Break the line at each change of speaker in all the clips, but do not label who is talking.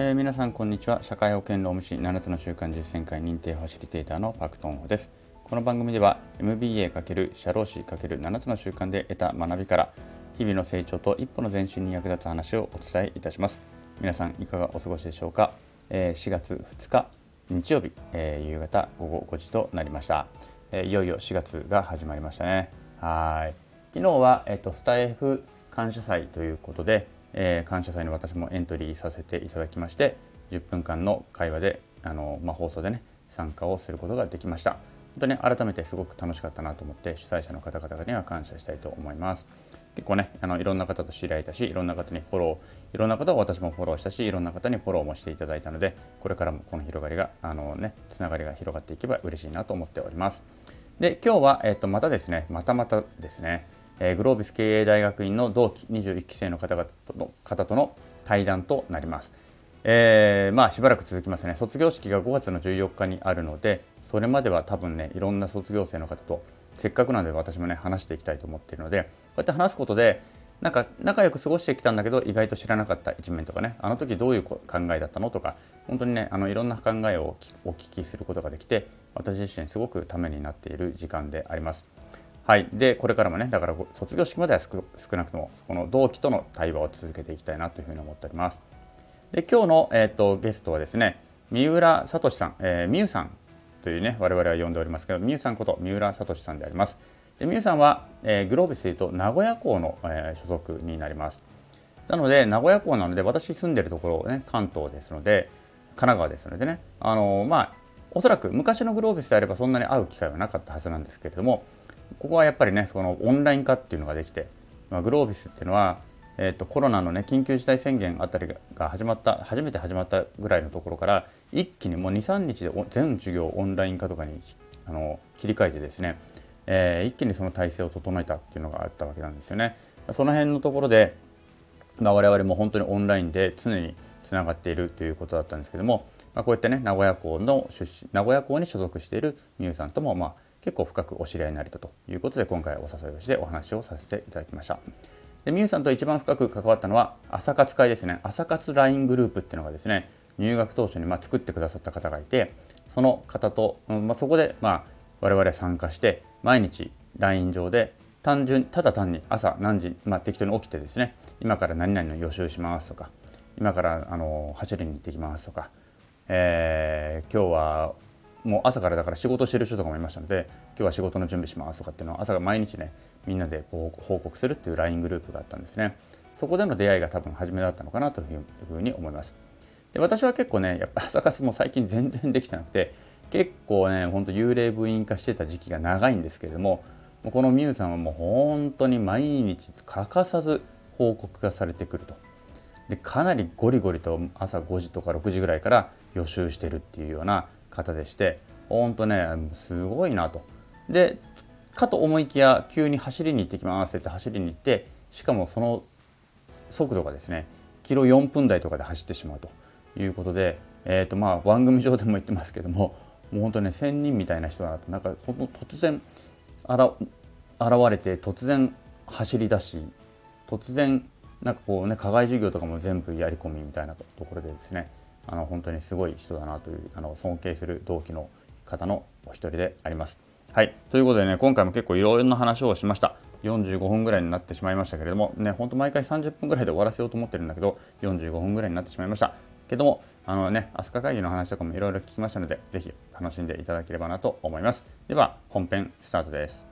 えー、皆さんこんにちは。社会保険労務士7つの習慣実践会認定ファシリテーターのパクトンホです。この番組では MBA× 社労士 ×7 つの習慣で得た学びから日々の成長と一歩の前進に役立つ話をお伝えいたします。皆さんいかがお過ごしでしょうか、えー、4月2日日曜日、えー、夕方午後5時となりました、えー、いよいよ4月が始まりましたね。はい。昨日は、えっと、スタイフ感謝祭ということで、えー、感謝祭に私もエントリーさせていただきまして10分間の会話であの、まあ、放送でね参加をすることができました。本当に改めてすごく楽しかったなと思って主催者の方々には感謝したいと思います。結構ねあのいろんな方と知り合えたしいろんな方にフォローいろんな方を私もフォローしたしいろんな方にフォローもしていただいたのでこれからもこの広がりがあのねつながりが広がっていけば嬉しいなと思っております。で今日は、えっと、またですねまたまたですねえー、グロービス経営大学院の同期21期生の方々との方との対談となります。えー、まあしばらく続きますね卒業式が5月の14日にあるのでそれまでは多分ねいろんな卒業生の方とせっかくなので私もね話していきたいと思っているのでこうやって話すことでなんか仲良く過ごしてきたんだけど意外と知らなかった一面とかねあの時どういう考えだったのとか本当にねあのいろんな考えをお聞きすることができて私自身すごくためになっている時間であります。はい、でこれからもねだから卒業式までは少なくともこの同期との対話を続けていきたいなというふうに思っております。で今日の、えーと、ゲストはですね三浦聡さん、えー、みゆさんというね我々は呼んでおりますけどみゆさんこと三浦聡さんであります。でみゆさんは、えー、グロービスでいうと名古屋港の、えー、所属になります。なので名古屋港なので私住んでるところね関東ですので神奈川ですのでねあのまあおそらく昔のグロービスであればそんなに会う機会はなかったはずなんですけれどもここはやっぱりねそのオンライン化っていうのができて、まあ、グロービスっていうのは、えーと、コロナのね緊急事態宣言あたりが始まった初めて始まったぐらいのところから一気にもう23日で全授業オンライン化とかにあの切り替えてですね、えー、一気にその体制を整えたっていうのがあったわけなんですよね。その辺のところで、まあ、我々も本当にオンラインで常につながっているということだったんですけども、まあ、こうやってね名古屋港の出身名古屋港に所属しているミュウさんともまあ結構深くお知り合いになれたということで今回お誘いをしてお話をさせていただきました。でミュウさんと一番深く関わったのは朝活会ですね朝活 LINE グループっていうのがですね入学当初にま作ってくださった方がいてその方と、まあ、そこでまあ我々参加して毎日 LINE 上で単純ただ単に朝何時、まあ、適当に起きてですね今から何々の予習しますとか今からあの走りに行ってきますとか、えー、今日はもう朝からだから仕事してる人とかもいましたので今日は仕事の準備しますとかっていうのを朝が毎日ねみんなで報告するっていう LINE グループがあったんですね。そこでの出会いが多分初めだったのかなというふうに思います。で私は結構ねやっぱ朝活も最近全然できてなくて結構ねほんと幽霊部員化してた時期が長いんですけれどももうこのミュウさんはもう本当に毎日欠かさず報告がされてくると。でかなりゴリゴリと朝5時とか6時ぐらいから予習してるっていうような方でしてほんとねすごいなと。でかと思いきや急に走りに行ってきますって走りに行ってしかもその速度がですねキロ4分台とかで走ってしまうということで、えーとまあ、番組上でも言ってますけどももう本当ね仙人みたいな人だなとなんかほんと突然現れて突然走り出し突然なんかこうね課外授業とかも全部やり込みみたいなところでですねあの本当にすごい人だなというあの尊敬する同期の方のお一人であります。はい、ということでね今回も結構いろいろな話をしました。45分ぐらいになってしまいましたけれどもね本当毎回30分ぐらいで終わらせようと思ってるんだけど45分ぐらいになってしまいました。けどもあのね飛鳥会議の話とかもいろいろ聞きましたので是非楽しんでいただければなと思います。では本編スタートです。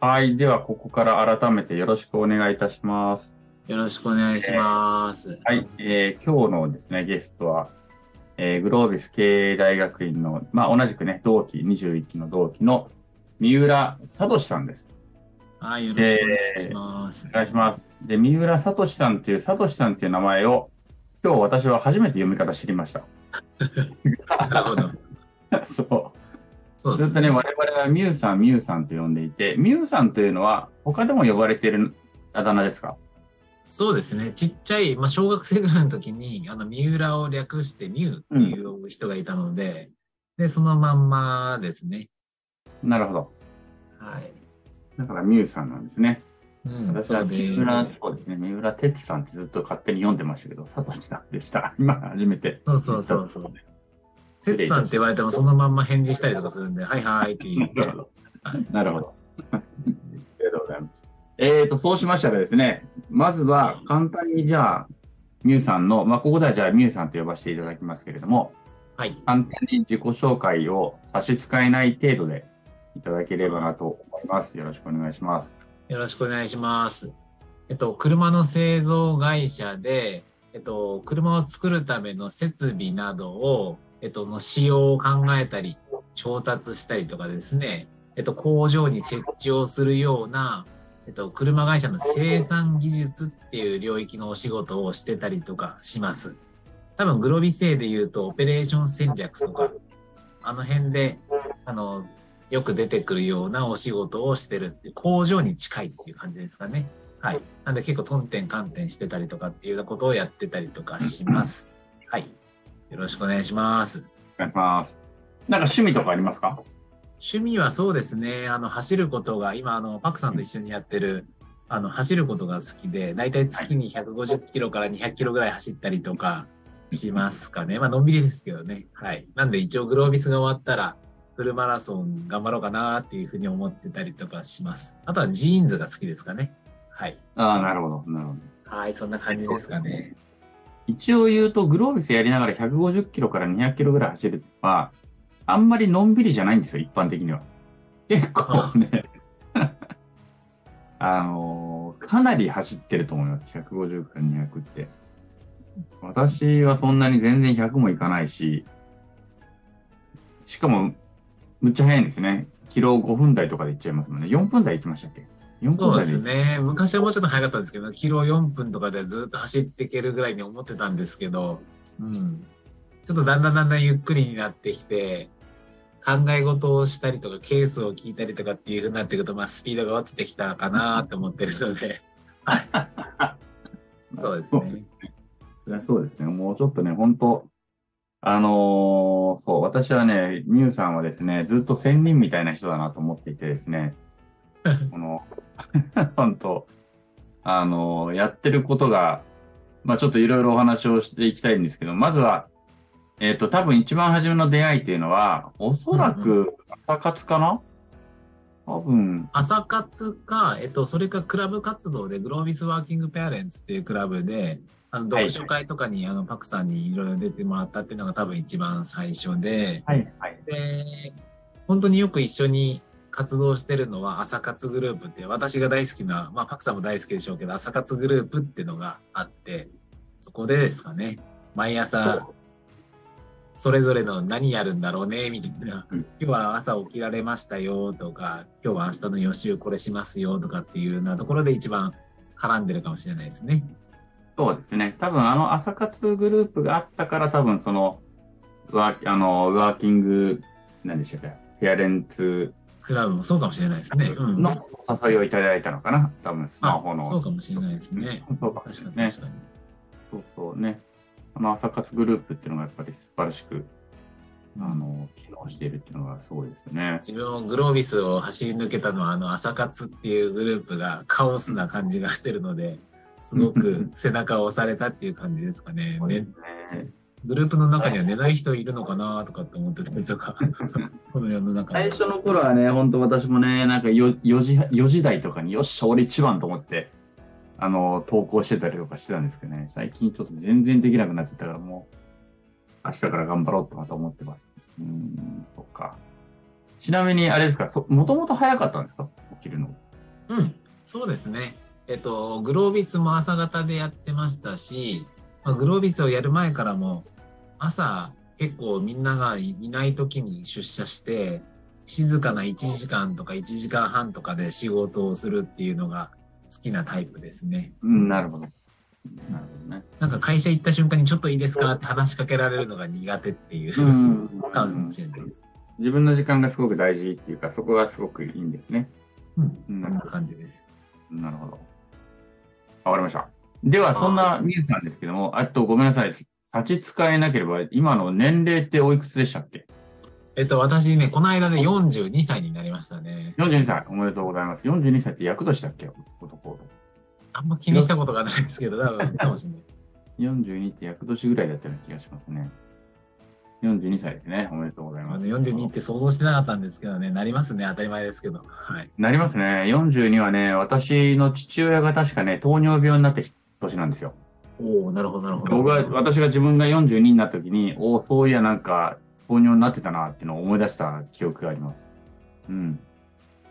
はい。ではここから改めてよろしくお願いいたします。
よろしくお願いします。
えー、はい、えー、今日のですね、ゲストは、えー、グロービス経営大学院の、まあ、同じくね、同期、21期の同期の三浦聡さんです。
はい、よろしくお願いします。
えー、お願いします。で、三浦聡さんという、聡さんという名前を、今日私は初めて読み方知りました。
なるほど。
そう。ずっとね、我々はミュウさん、ミュウさんと呼んでいて、ミュウさんというのは、他でも呼ばれているあだ名ですか？
そうですね。ちっちゃい、まあ、小学生ぐらいの時に、あの、三浦を略してミュウっていう人がいたので、うん、で、そのまんまですね。
なるほど。
はい。
だからミュウさんなんですね。
うん、
私は。三浦、そうですね、三浦哲さんってずっと勝手に読んでましたけど、サトシさんでした。今初めて。
そうそうそうそう。てつさんって言われてもそのまんま返事したりとかするんで、はいはいって言って。
なるほど。ありがとうございます。えーと、そうしましたらですね、まずは簡単にじゃあ、ミュウさんの、まあ、ここではじゃあミュウさんと呼ばせていただきますけれども、
はい。
簡単に自己紹介を差し支えない程度でいただければなと思います。よろしくお願いします。
よろしくお願いします。えっと、車の製造会社で、えっと、車を作るための設備などを、えっと、の使用を考えたり、調達したりとかですね、えっと、工場に設置をするような、えっと、車会社の生産技術っていう領域のお仕事をしてたりとかします。多分、グロビ製で言うと、オペレーション戦略とか、あの辺で、あの、よく出てくるようなお仕事をしてるって、工場に近いっていう感じですかね。はい。なんで結構、トンテンカンテンしてたりとかっていうようなことをやってたりとかします。はい。よろしくお願いします。
お願いします。なんか趣味とかありますか？
趣味はそうですね、あの、走ることが、今、あの、パクさんと一緒にやってる、あの、走ることが好きで、だいたい月に150キロから200キロぐらい走ったりとかしますかね。まあ、のんびりですけどね。はい。なんで一応グロービスが終わったら、フルマラソン頑張ろうかなっていうふうに思ってたりとかします。あとはジーンズが好きですかね。はい。
ああ、なるほど。なるほど。
はい、そんな感じですかね。
一応言うと、グロービスやりながら150キロから200キロぐらい走るってのは、あんまりのんびりじゃないんですよ、一般的には。結構ね、あのーかなり走ってると思います、150から200って。私はそんなに全然100もいかないし、しかも、むっちゃ速いんですね。キロ5分台とかで行っちゃいますもんね。4分台行きましたっけ ?4 分
そうで
す
ね。昔はもうちょっと早かったんですけど、キロ4分とかでずっと走っていけるぐらいに思ってたんですけど、うん。ちょっとだんだんだんだんゆっくりになってきて、考え事をしたりとか、ケースを聞いたりとかっていう風になってくると、まあ、スピードが落ちてきたかなって思ってるので、そうですね。
そうですね。もうちょっとね、本当あのーそう、私はね、ミュウさんはですね、ずっと仙人みたいな人だなと思っていてですね、この、本当あのーやってることが、まあちょっといろいろお話をしていきたいんですけど、まずは、えっ、と、多分一番初めの出会いっていうのは、おそら
う
く朝活かな、多分、
朝活か、えっと、それかクラブ活動で、グロービスワーキングペアレンツっていうクラブで、あの
はい
読書会とかに、あのパクさんにいろいろ出てもらったっていうのが多分一番最初で、
はい、はい。
で、本当によく一緒に活動してるのは朝活グループって、私が大好きな、まあ、パクさんも大好きでしょうけど、朝活グループっていうのがあって、そこでですかね、毎朝、それぞれの何やるんだろうね、みたいな、
うん
今日は朝起きられましたよとか、今日は明日の予習これしますよとかっていうようなところで一番絡んでるかもしれないですね。
そうですね。多分あの朝活グループがあったから、多分その、ワーあのワーキング、何でしたっけ、ペアレンツ
クラブもそうかもしれないですね。うん、
のお誘いをいただいたのかな、多分スマホの。
あそうかもしれないですね。
そうかもし
確
れないね。
かに確かに。
そうそうね。あの朝活グループっていうのがやっぱり素晴らしく、あの、機能しているっていうのがすごいですよね。
自分もグロービスを走り抜けたのは、あの、朝活っていうグループがカオスな感じがしてるので、すごく背中を押されたっていう感じですかね。ね
ね
グループの中には寝ない人いるのかなとかって思ってたりとか、この世の中に。
最初の頃はね、本当私もね、なんか 4, 4, 時4時台とかに、よっしゃ、俺一番と思って、あの、投稿してたりとかしてたんですけどね、最近ちょっと全然できなくなっちゃったから、もう、明日から頑張ろうってまた思ってます。うん、そっか。ちなみに、あれですか、そもともと早かったんですか？起きるの。
うん、そうですね。えっと、グロービスも朝方でやってましたし、まあ、グロービスをやる前からも、朝結構みんながいない時に出社して、静かな1時間とか1時間半とかで仕事をするっていうのが好きなタイプですね。
うん、なるほど。なるほどね。
なんか会社行った瞬間にちょっといいですかって話しかけられるのが苦手っていう、
ん
かもしれないです。
自分の時間がすごく大事っていうか、そこがすごくいいんですね。
うん
うん
そんな感じです。
なるほど。わかりました。では、そんなミュウさんですけども、あとごめんなさい。差し支えなければ、今の年齢っておいくつでしたっけ？
えっと、私ね、この間で42歳になりましたね。
?42 歳。おめでとうございます。42歳って役年だっけ男。
あんま気にしたことがないですけど、多分 かもしれない。
42って厄年ぐらいだったような気がしますね。42歳ですね。おめでとうございます。
42って想像してなかったんですけどね、なりますね、当たり前ですけど。はい。
なりますね。42はね、私の父親が確かね、糖尿病になって年なんですよ。
おおなるほど、なるほど。
僕が、私が自分が42になった時に、おお、そういやなんか、糖尿になってたなっていうのを思い出した記憶があります。うん。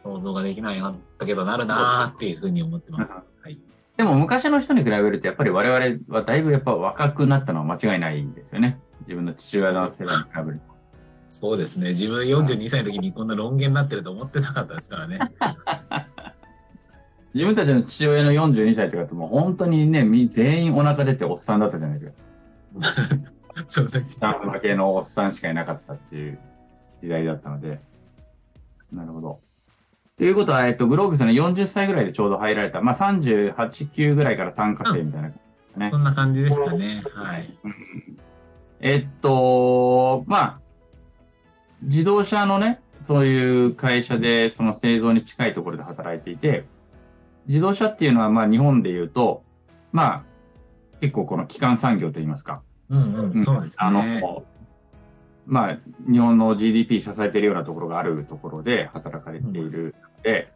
想像ができないかったけど、なるなーっていうふうに思ってます。はい。
でも昔の人に比べると、やっぱり我々はだいぶやっぱ若くなったのは間違いないですよね。自分の父親の世代に比べると。
そうですね。自分42歳の時にこんな論言になってると思ってなかったですからね。
自分たちの父親の42歳とかってもう本当にね、み全員お腹出ておっさんだったじゃないですか。
そうだけ
系のおっさんしかいなかったっていう時代だったので。なるほど。ということは、えっと、グローブスの40歳ぐらいでちょうど入られた。まあ、38、9ぐらいから単価生みたいな。ね
そんな感じでしたね。はい。
えっと、まあ、自動車のね、そういう会社で、その製造に近いところで働いていて、自動車っていうのは、まあ、日本で言うと、まあ、結構この基幹産業といいますか、
うんうん、そうです
あ
ね。
の、まあ、日本の GDP 支えているようなところがあるところで働かれているので、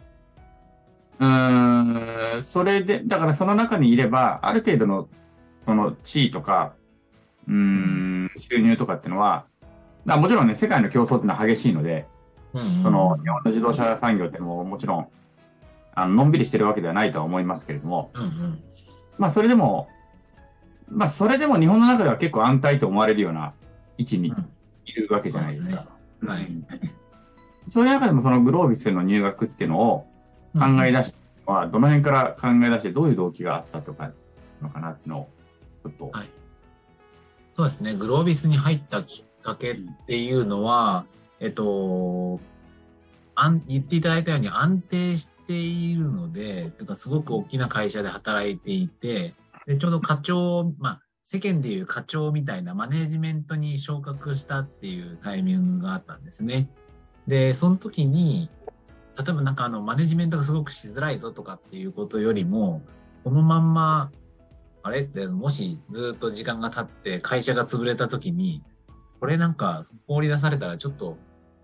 うーん、それで、だからその中にいれば、ある程度の、その地位とか、うーん、収入とかっていうのは、まあもちろんね、世界の競争っていうのは激しいので、
うんうん
その日本の自動車産業っていうのももちろん、あの、のんびりしてるわけではないとは思いますけれども、
うんうん。
まあそれでも、まあそれでも日本の中では結構安泰と思われるような位置にいるわけじゃないですか。
うんはい
うんそういう中でもそのグロービスへの入学っていうのを考え出したのは、どの辺から考え出してどういう動機があったとかのかなっていうのを、ちょっと。
はいそうですね。グロービスに入ったきっかけっていうのは、えっと、あん言っていただいたように安定しているので、というかすごく大きな会社で働いていて、でちょうど課長、まあ、世間でいう課長みたいなマネジメントに昇格したっていうタイミングがあったんですね。で、その時に、例えばなんかあのマネジメントがすごくしづらいぞとかっていうことよりも、このまんま、あれ？ってもしずっと時間が経って会社が潰れた時に、これなんか放り出されたらちょっと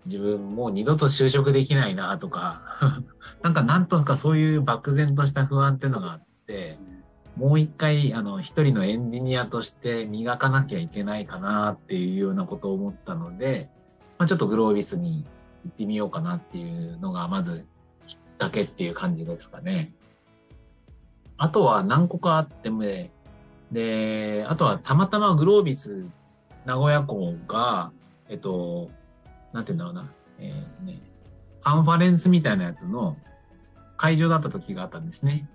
自分もう二度と就職できないなとか、なんかなんとかそういう漠然とした不安っていうのがあって、もう一回あの一人のエンジニアとして磨かなきゃいけないかなっていうようなことを思ったので、まあ、ちょっとグロービスに行ってみようかなっていうのがまずきっかけっていう感じですかね。あとは何個かあってもね、で、あとはたまたまグロービス名古屋港が、えっと、なんて言うんだろうな、えーね、カンファレンスみたいなやつの会場だった時があったんですね。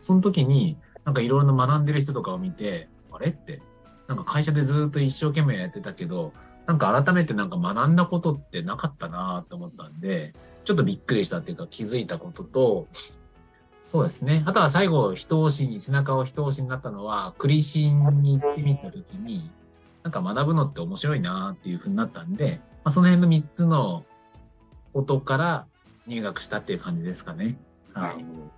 その時に、なんかいろいろ学んでる人とかを見て、あれって、なんか会社でずっと一生懸命やってたけど、なんか改めてなんか学んだことってなかったなと思ったんで、ちょっとびっくりしたっていうか気づいたことと、そうですね。あとは最後、一押しに、背中を一押しになったのは、クリシンに行ってみたときに、なんか学ぶのって面白いなっていうふうになったんで、まあ、その辺の3つのことから入学したっていう感じですかね。はい。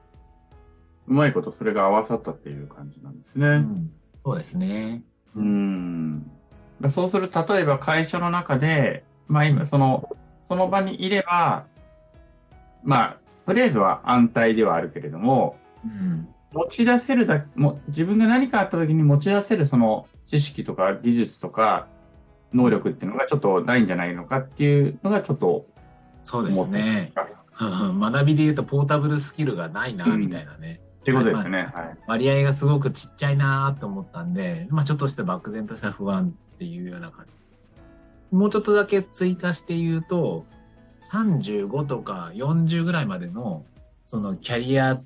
うまいことそれが合わさったっていう感じなんですね。
うん、そうですね。
うん。だそうすると、例えば会社の中で、まあ今、その、その場にいれば、まあ、とりあえずは安泰ではあるけれども、
うん。
持ち出せるだも自分が何かあった時に持ち出せるその知識とか技術とか能力っていうのがちょっとないんじゃないのかっていうのがちょっと
そうですね。学びで言うとポータブルスキルがないな、みたいなね。
ってことですね。はい。
割合がすごくちっちゃいなと思ったんで、まあちょっとした漠然とした不安っていうような感じ。もうちょっとだけ追加して言うと、35とか40ぐらいまでのそのキャリア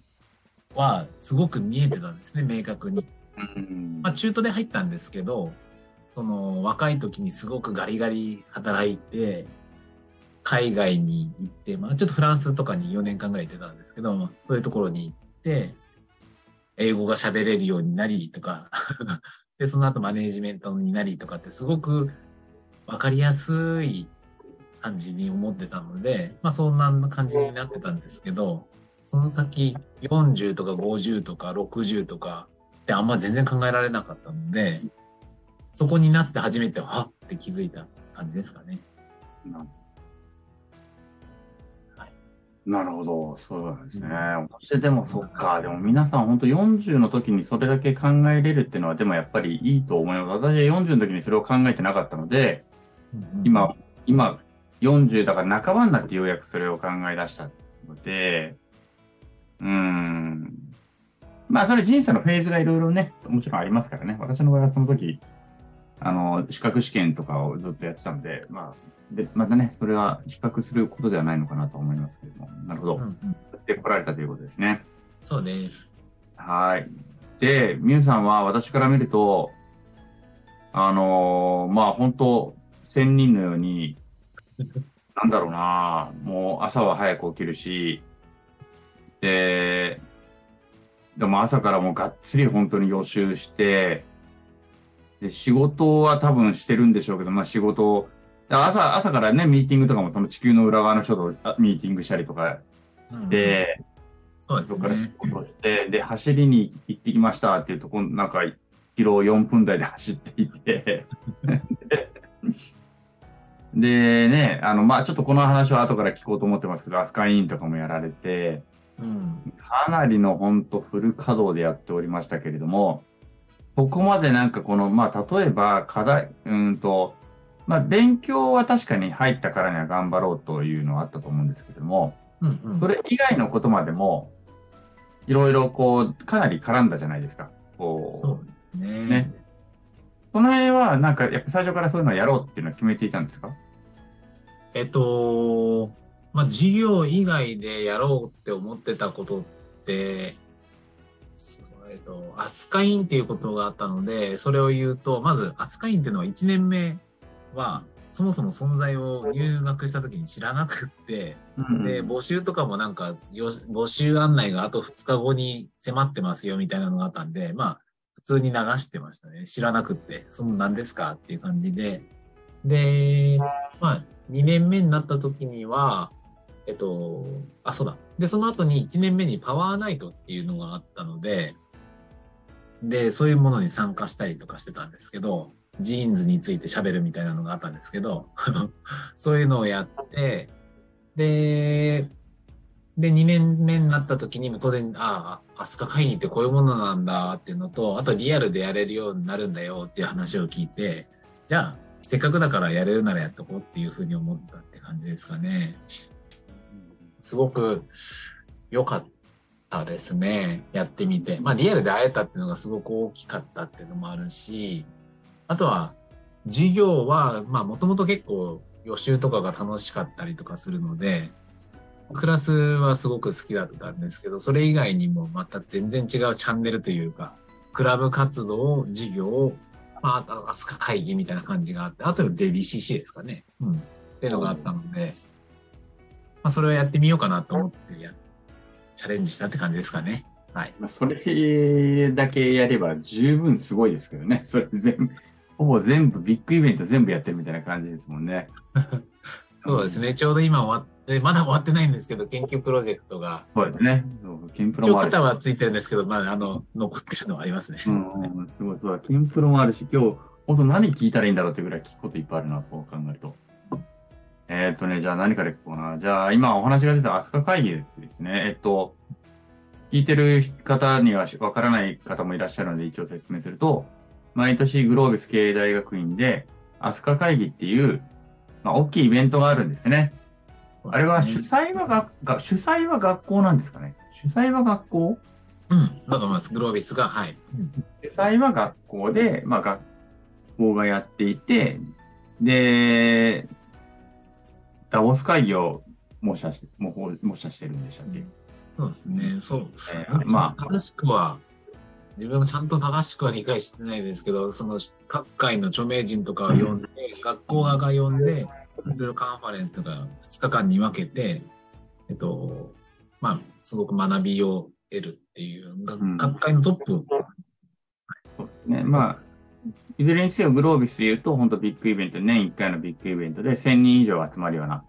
はすごく見えてたんですね、明確に。
うん
まあ中途で入ったんですけど、その若い時にすごくガリガリ働いて、海外に行って、まあちょっとフランスとかに4年間ぐらい行ってたんですけど、まあそういうところに行って、英語が喋れるようになりとか、で、その後マネージメントになりとかってすごくわかりやすい感じに思ってたので、まあそんな感じになってたんですけど、その先40とか50とか60とかってあんま全然考えられなかったので、そこになって初めて、はって気づいた感じですかね。
なるほど、そうなんですね。私でもそっか、でも皆さん本当40の時にそれだけ考えれるっていうのは、でもやっぱりいいと思います。私は40の時にそれを考えてなかったので、今、今、40だから半ばになってようやくそれを考え出したので、うーん。まあ、それ人生のフェーズがいろいろね、もちろんありますからね。私の場合はその時、あの、資格試験とかをずっとやってたので、まあ、で、またね、それは比較することではないのかなと思いますけれども、なるほど。
うん
てこられたということですね。
そうです。
はい。で、ミュウさんは私から見ると、あのーまあ本当、仙人のように、なんだろうな、もう朝は早く起きるし、で、でも朝からもうがっつり本当に予習して、で、仕事は多分してるんでしょうけど、まあ仕事、朝、朝からね、ミーティングとかもその地球の裏側の人とあミーティングしたりとかして、
そうです
そこから仕
ね。
事して、で、走りに行ってきましたっていうとこ、なんか、キロ4分台で走っていて、でね、あの、まあちょっとこの話は後から聞こうと思ってますけど、アスカインとかもやられて、
うん。
かなりの本当フル稼働でやっておりましたけれども、そこまでなんかこの、まあ例えば課題、うんと、まあ勉強は確かに入ったからには頑張ろうというのはあったと思うんですけれども、
うんうん
それ以外のことまでも、いろいろこう、かなり絡んだじゃないですか。こう、
そうですね。
ねその辺は、なんか、やっぱ最初からそういうのをやろうっていうのは決めていたんですか？
えっと、まあ、授業以外でやろうって思ってたことって、えっと、アスカインっていうことがあったので、それを言うと、まず、アスカインっていうのは1年目は、そもそも存在を入学した時に知らなくって、で、募集とかもなんか、よ募集案内があと2日後に迫ってますよみたいなのがあったんで、まあ、普通に流してましたね。知らなくって、その何ですかっていう感じで。で、まあ、2年目になった時には、えっと、あ、そうだ。で、その後に1年目にパワーナイトっていうのがあったので、で、そういうものに参加したりとかしてたんですけど、ジーンズについて喋るみたいなのがあったんですけど、そういうのをやって、で、で、2年目になった時にも当然、ああ、アスカ会議ってこういうものなんだっていうのと、あとリアルでやれるようになるんだよっていう話を聞いて、じゃあ、せっかくだからやれるならやっとこうっていうふうに思ったって感じですかね。すごく良かったですね。やってみて。まあ、リアルで会えたっていうのがすごく大きかったっていうのもあるし、あとは、授業は、まあ、もともと結構予習とかが楽しかったりとかするので、クラスはすごく好きだったんですけど、それ以外にもまた全然違うチャンネルというか、クラブ活動、授業、まあ、あと、アスカ会議みたいな感じがあって、あとは JBCC ですかね。うん。っていうのがあったので、まあ、それをやってみようかなと思ってや、チャレンジしたって感じですかね。はい。
まあそれだけやれば十分すごいですけどね。それ全部、ほぼ全部、ビッグイベント全部やってるみたいな感じですもんね。
そうですね。ちょうど今終わって、まだ終わってないんですけど、研究プロジェクトが、
そうですね。そう、ケンプ
一応
ロもあるし。
肩はついてるんですけど、まあ、あの、残ってるのはありますね。
うんうん、すごい、そうだ。ケンプロもあるし、今日、本当何聞いたらいいんだろうっていうぐらい聞くこといっぱいあるな、そう考えると。えーっとね、じゃあ何から聞こうな。じゃあ、今お話が出たアスカ会議ですね。えっと、聞いてる方にはわからない方もいらっしゃるので一応説明すると、毎年グロービス経営大学院でアスカ会議っていう、まあ、大きいイベントがあるんですね。あれは主催は学、が主催は学校なんですかね？主催は学校？
うん、だと思います。グロービスが、はい。
主催は学校で、まあ学校がやっていて、で、ダボス会議を模写して、模模写してるんでしたっけ、
そうですね。そう。
えーまあ
正しくは、自分もちゃんと正しくは理解してないですけど、その各界の著名人とかを呼んで、学校側が呼んで、いろいろカンファレンスとか2日間に分けて、えっと、まあ、すごく学びを得るっていう、
ん
各界のトップ、
そうですね。まあ、いずれにせよグロービスで言うと、本当ビッグイベント、年1回のビッグイベントで1000人以上集まるような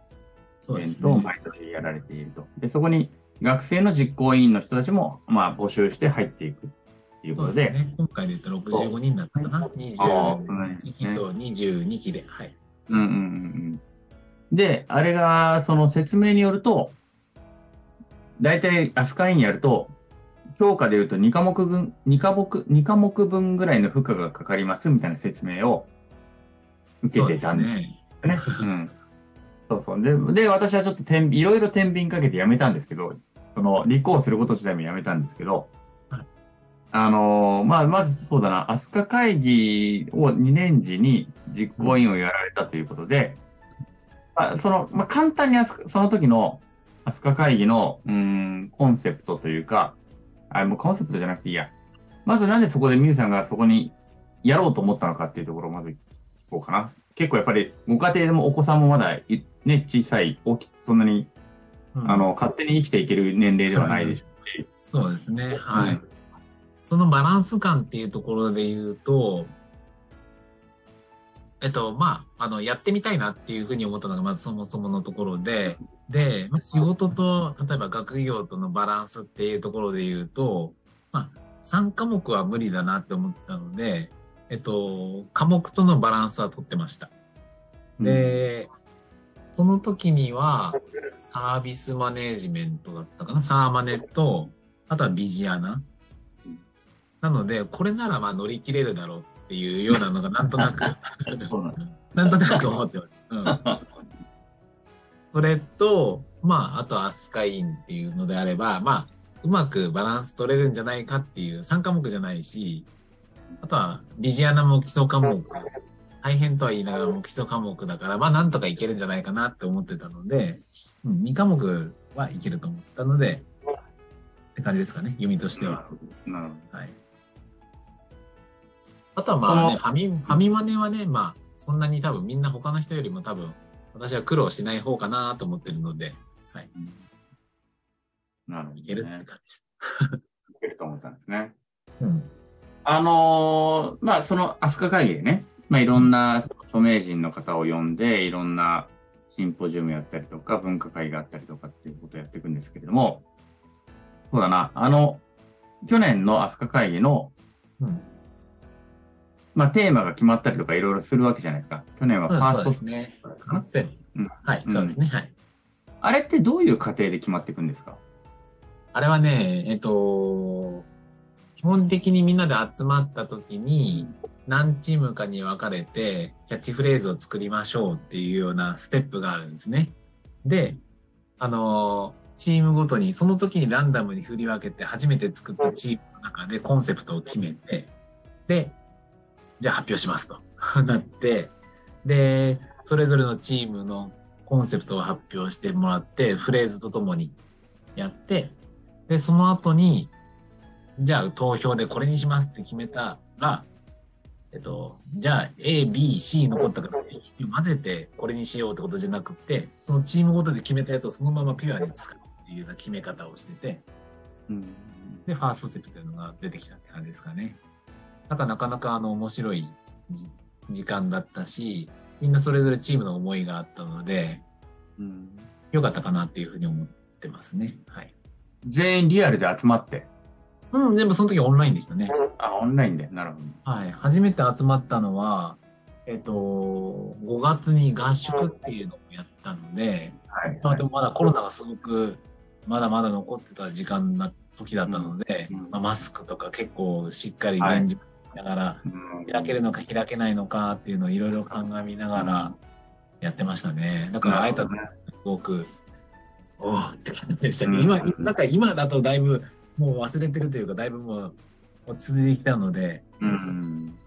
イベントを
ね。
毎年やられていると。で、そこに学生の実行委員の人たちも、まあ、募集して入っていくっていうことで、
そうですね。今回で言ったら65人だったかな？
あーそうなん
21
ですね
期と22期で。はい。
うんうんうんうん。で、あれが、その説明によると、大体、アスカインやると、評価で言うと2科目分、2科目、2科目分ぐらいの負荷がかかりますみたいな説明を受けてたんです
ね。
ね。うん。そうそう。で、で私はちょっと天いろいろ天秤かけてやめたんですけど、その、立候補すること自体もやめたんですけど、
はい
あのーまあ、まずそうだな、飛鳥会議を2年時に実行委員をやられたということで、まあ、その、まあ、簡単にその時の飛鳥会議の、うーん、コンセプトというか、あ、もうコンセプトじゃなくていいや。まずなんでそこでミュウさんがそこにやろうと思ったのかっていうところをまず聞こうかな。結構やっぱりご家庭でもお子さんもまだいね、小さい、大きそんなに、
うん
あの、勝手に生きていける年齢ではないでしょうし。
そうですね。はい。
うん
そのバランス感っていうところで言うと、えっと、まあ、あの、やってみたいなっていうふうに思ったのが、まずそもそものところで、で、まあ仕事と、例えば学業とのバランスっていうところで言うと、まあ、3科目は無理だなって思ったので、えっと、科目とのバランスは取ってました。で、その時には、サービスマネージメントだったかな、サーマネと、あとはビジアナ。なので、これならまあ乗り切れるだろうっていうようなのがなんとなく、
なん
となく思ってます。うん、それと、まあ、あとはスカインっていうのであれば、まあ、うまくバランス取れるんじゃないかっていう3科目じゃないし、あとはビジアナも基礎科目、大変とは言いながらも基礎科目だから、まあ、なんとかいけるんじゃないかなって思ってたので、うん、2科目はいけると思ったので、って感じですかね、読みとしては。はい。あとはまあね、
こ
ファミ、ファミマネはね、まあ、そんなに多分みんな他の人よりも多分、私は苦労しない方かなと思ってるので、はい。
ど。なるほど、ね。
いけるって感じです。
いけると思ったんですね。
うん。
あのーまあ、その飛鳥会議でね、まあ、いろんな著名人の方を呼んで、いろんなシンポジウムやったりとか、文化会があったりとかっていうことをやっていくんですけれども、そうだな、あの、去年の飛鳥会議の、
うん。
まあ、テーマが決まったりとかいろいろするわけじゃないですか。去年はファースト
ですね。
かな
そう
うん
はい、
うん
そうですね。はい。
あれってどういう過程で決まっていくんですか？
あれはね、えっと、基本的にみんなで集まった時に、何チームかに分かれて、キャッチフレーズを作りましょうっていうようなステップがあるんですね。で、あの、チームごとに、その時にランダムに振り分けて、初めて作ったチームの中でコンセプトを決めて、で、じゃあ発表しますと なって、で、それぞれのチームのコンセプトを発表してもらって、フレーズとともにやって、で、その後に、じゃあ投票でこれにしますって決めたら、えっと、じゃあ A、B、C 残ったから混ぜてこれにしようってことじゃなくて、そのチームごとで決めたやつをそのままピュアに使うっていうような決め方をしてて、
うん。
で、ファーストステップっていうのが出てきたって感じですかね。なんかなかなかあの面白いじ時間だったし、みんなそれぞれチームの思いがあったので、
うん
良かったかなっていうふうに思ってますね。はい。
全員リアルで集まって。
うん、全部その時オンラインでしたね。
あ、オンラインで。なるほど。
はい。初めて集まったのは、えっと、5月に合宿っていうのをやったので、
はい。
まあでもまだコロナがすごく、まだまだ残ってた時間な、時だったので、
うん
まあ、マスクとか結構しっかり現状見ながら、
うん
開けるのか開けないのかっていうのをいろいろ鑑みながらやってましたね。だから、あえた時すごく、おおって感じでしたね。
うん
今、なんか今だとだいぶもう忘れてるというか、だいぶもう落ち着いてきたので、
うん。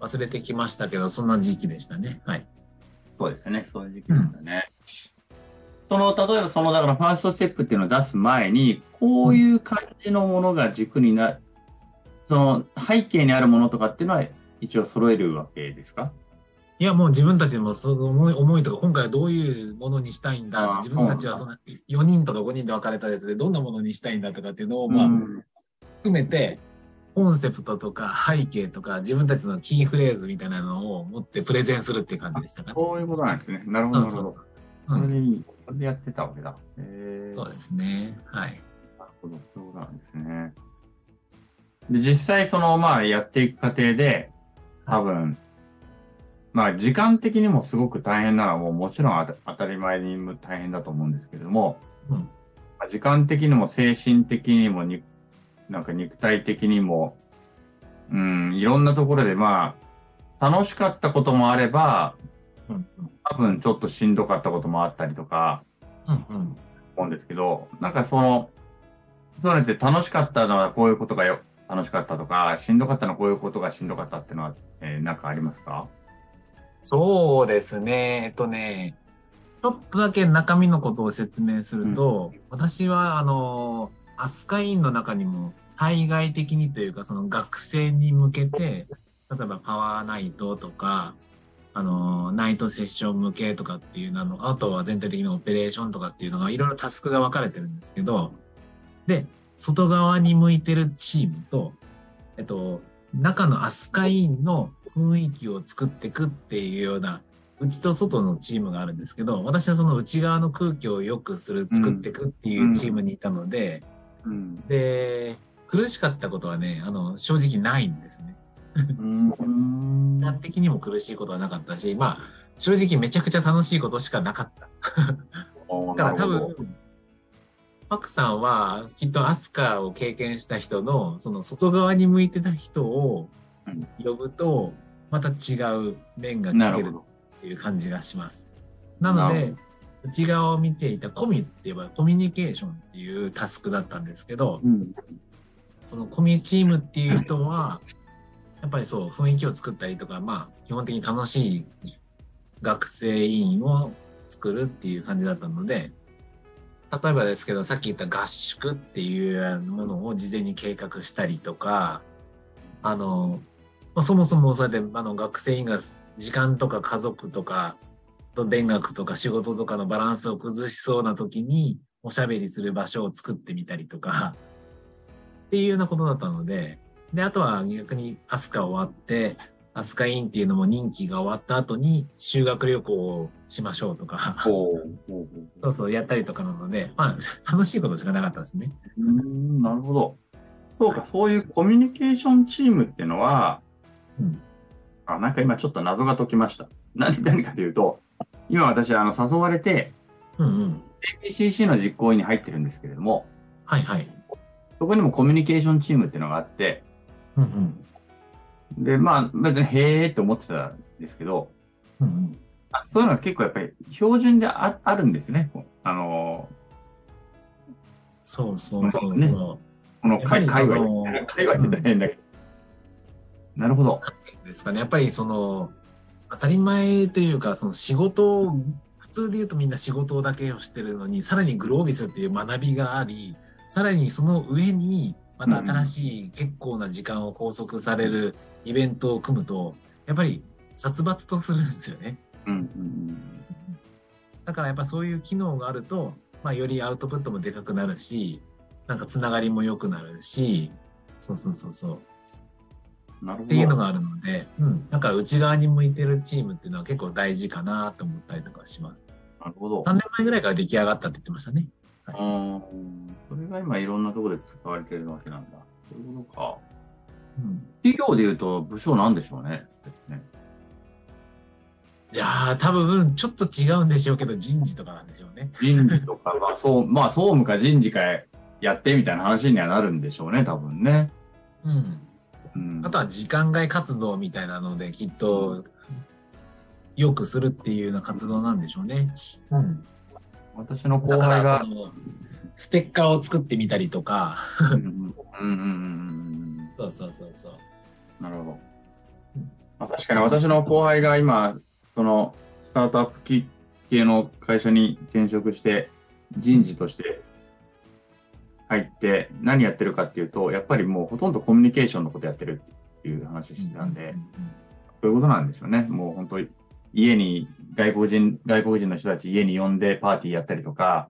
忘れてきましたけど、そんな時期でしたね。はい。
そうですね。そういう時期ですよね。その、例えばその、だからファーストステップっていうのを出す前に、こういう感じのものが軸にな、その背景にあるものとかっていうのは一応揃えるわけですか？
いや、もう自分たちもその思い思いとか、今回はどういうものにしたいんだ、自分たちはその4人とか5人で分かれたやつでどんなものにしたいんだとかっていうのを、まあ、
うん
含めて、コンセプトとか背景とか自分たちのキーフレーズみたいなのを持ってプレゼンするっていう感じでしたか？ね。
そういうことなんですね。なるほど、なるほど。
そ
れでいい。それでやってたわけだ。
そうですね。はい。
ほど、そうなんですね。で、実際その、まあ、やっていく過程で、多分、まあ、時間的にもすごく大変なのはもうもちろん当たり前に大変だと思うんですけれども、
うん。
まあ時間的にも精神的にもに、なんか肉体的にも、うん、いろんなところでまあ、楽しかったこともあれば、
うん
多分ちょっとしんどかったこともあったりとか、
うんうん。
思うんですけど、なんかその、そうやって楽しかったのはこういうことがよ楽しかったとか、しんどかったのはこういうことがしんどかったっていうのは、えーなんかありますか？
そうですね。えっとね、ちょっとだけ中身のことを説明すると、私は、あの、アスカインの中にも対外的にというか、その学生に向けて、例えばパワーナイトとか、あの、ナイトセッション向けとかっていうの、あとは全体的にオペレーションとかっていうのが、いろいろタスクが分かれてるんですけど、で、外側に向いてるチームと、えっと、中のアスカインの雰囲気を作っていくっていうような、内と外のチームがあるんですけど、私はその内側の空気を良くする、作っていくっていうチームにいたので、
うん。
で、苦しかったことはね、あの、正直ないんですね。
うん。
時間的にも苦しいことはなかったし、まあ、正直めちゃくちゃ楽しいことしかなかった。だから多分、パクさんはきっとアスカを経験した人の、その外側に向いてた人を
うん
呼ぶと、また違う面が聞ける。っていう感じがします。なので、内側を見ていたコミって言えばコミュニケーションっていうタスクだったんですけど、
うん。
そのコミュチームっていう人は、やっぱりそう、雰囲気を作ったりとか、まあ、基本的に楽しい学生委員を作るっていう感じだったので、例えばですけど、さっき言った合宿っていうものを事前に計画したりとか、あの、まあそもそもそうやってあの学生が時間とか家族とか、と勉学とか仕事とかのバランスを崩しそうな時におしゃべりする場所を作ってみたりとか、っていうようなことだったので、で、あとは逆にアスカ終わって、アスカインっていうのも任期が終わった後に修学旅行をしましょうとか、そうそうやったりとかなので、まあ楽しいことしかなかったですね。
うん、なるほど。そうか、そういうコミュニケーションチームっていうのは、
うん。
あ、なんか今ちょっと謎が解きました。何、何かというと、今私、あの、誘われて、
うんうん。
APCC の実行委員に入ってるんですけれども、
はいはい。
そこにもコミュニケーションチームっていうのがあって、
うんうん。
で、まあ、別にへーって思ってたんですけど、
うん
そういうのは結構やっぱり標準でああるんですね。あの、
そうそうそう
ね
そ
この
やっぱり
界隈
その、
界隈って大変だけど。なるほど。
う。ですかね。やっぱりその、当たり前というか、その仕事を、普通で言うとみんな仕事だけをしてるのに、さらにグロービスっていう学びがあり、さらにその上に、また新しい結構な時間を拘束されるイベントを組むと、やっぱり殺伐とするんですよね。
うんうん
だからやっぱそういう機能があると、まあ、よりアウトプットもでかくなるし、なんかつながりも良くなるし、そうそうそうそう。
うん。なるほど。
っていうのがあるので、うん。だから内側に向いてるチームっていうのは結構大事かなと思ったりとかします。
なるほど。
3年前ぐらいから出来上がったって言ってましたね。
うん。それが今いろんなところで使われてるわけなんだ。そういうことか。
うん。
企業で言うと部署なんでしょうね。ね
じゃあ、多分、ちょっと違うんでしょうけど、人事とかなんでしょうね。
人事とか、まあ、そう、まあ、総務か人事かやってみたいな話にはなるんでしょうね、多分ね。
うん。
うん。
あとは時間外活動みたいなので、きっと、良くするっていうような活動なんでしょうね。うん。
私の後輩が
ステッカーを作ってみたりとか、
うんうんうんうんうん
そうそうそうそう。
うん。なるほど
うん。
まあ、確かに私の後輩が今、その、スタートアップ系の会社に転職して、人事として入って、何やってるかっていうと、やっぱりもうほとんどコミュニケーションのことやってるっていう話してたんで、そういうことなんでしょうね。もう本当に家に外国人、外国人の人たち家に呼んでパーティーやったりとか、